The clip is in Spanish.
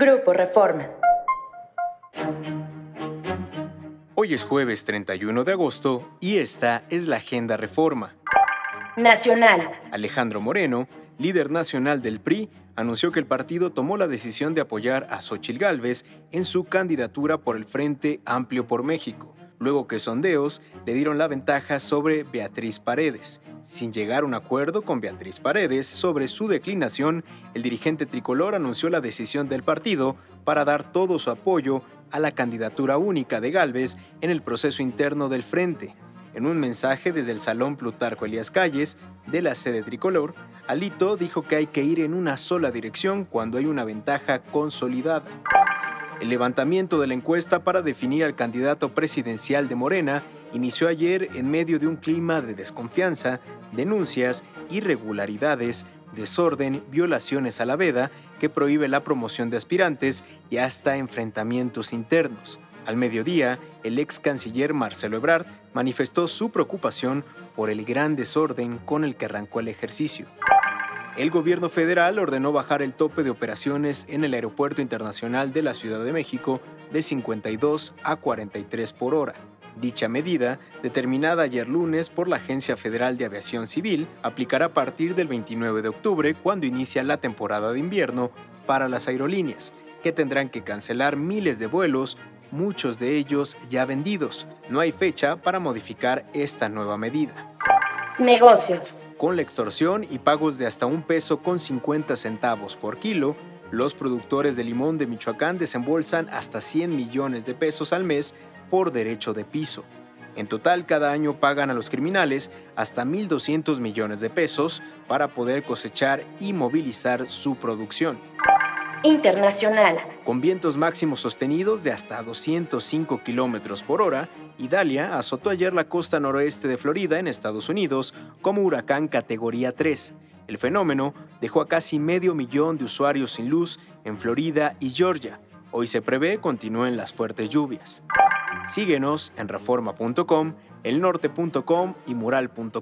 Grupo Reforma. Hoy es jueves 31 de agosto y esta es la Agenda Reforma. Nacional. Alejandro Moreno, líder nacional del PRI, anunció que el partido tomó la decisión de apoyar a Xochil Gálvez en su candidatura por el Frente Amplio por México, luego que sondeos le dieron la ventaja sobre Beatriz Paredes. Sin llegar a un acuerdo con Beatriz Paredes sobre su declinación, el dirigente tricolor anunció la decisión del partido para dar todo su apoyo a la candidatura única de Gálvez en el proceso interno del Frente. En un mensaje desde el Salón Plutarco Elías Calles de la sede tricolor, Alito dijo que hay que ir en una sola dirección cuando hay una ventaja consolidada. El levantamiento de la encuesta para definir al candidato presidencial de Morena inició ayer en medio de un clima de desconfianza, denuncias, irregularidades, desorden, violaciones a la veda que prohíbe la promoción de aspirantes y hasta enfrentamientos internos. Al mediodía, el ex canciller Marcelo Ebrard manifestó su preocupación por el gran desorden con el que arrancó el ejercicio. El gobierno federal ordenó bajar el tope de operaciones en el Aeropuerto Internacional de la Ciudad de México de 52 a 43 por hora. Dicha medida, determinada ayer lunes por la Agencia Federal de Aviación Civil, aplicará a partir del 29 de octubre, cuando inicia la temporada de invierno para las aerolíneas, que tendrán que cancelar miles de vuelos, muchos de ellos ya vendidos. No hay fecha para modificar esta nueva medida. Negocios. Con la extorsión y pagos de hasta un peso con 50 centavos por kilo, los productores de limón de Michoacán desembolsan hasta 100 millones de pesos al mes por derecho de piso. En total, cada año pagan a los criminales hasta 1.200 millones de pesos para poder cosechar y movilizar su producción. Internacional. Con vientos máximos sostenidos de hasta 205 kilómetros por hora, Idalia azotó ayer la costa noroeste de Florida, en Estados Unidos, como huracán categoría 3. El fenómeno dejó a casi medio millón de usuarios sin luz en Florida y Georgia. Hoy se prevé continúen las fuertes lluvias. Síguenos en reforma.com, elnorte.com y mural.com.mx.